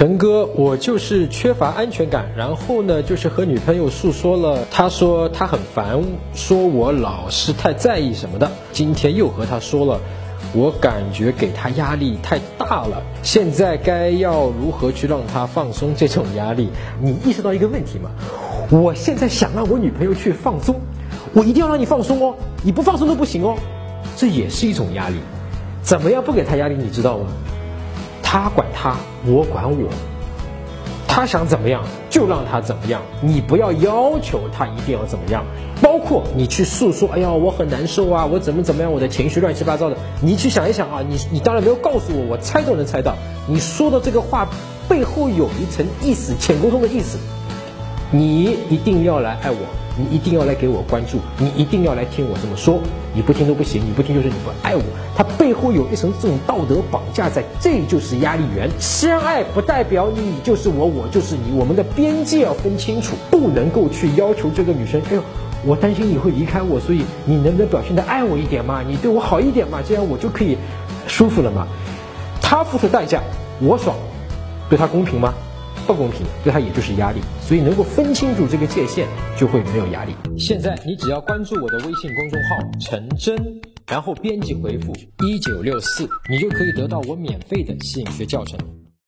陈哥，我就是缺乏安全感，然后呢，就是和女朋友诉说了，她说她很烦，说我老是太在意什么的。今天又和她说了，我感觉给她压力太大了。现在该要如何去让她放松这种压力？你意识到一个问题吗？我现在想让我女朋友去放松，我一定要让你放松哦，你不放松都不行哦，这也是一种压力。怎么样不给她压力？你知道吗？他管他，我管我。他想怎么样就让他怎么样，你不要要求他一定要怎么样。包括你去诉说，哎呀，我很难受啊，我怎么怎么样，我的情绪乱七八糟的。你去想一想啊，你你当然没有告诉我，我猜都能猜到，你说的这个话背后有一层意思，潜沟通的意思。你一定要来爱我，你一定要来给我关注，你一定要来听我这么说。你不听都不行，你不听就是你不爱我。它背后有一层这种道德绑架在，这就是压力源。相爱不代表你就是我，我就是你，我们的边界要分清楚，不能够去要求这个女生。哎呦，我担心你会离开我，所以你能不能表现的爱我一点嘛？你对我好一点嘛？这样我就可以舒服了嘛？他付出代价，我爽，对他公平吗？不公平，对他也就是压力，所以能够分清楚这个界限，就会没有压力。现在你只要关注我的微信公众号陈真，然后编辑回复一九六四，你就可以得到我免费的吸引学教程。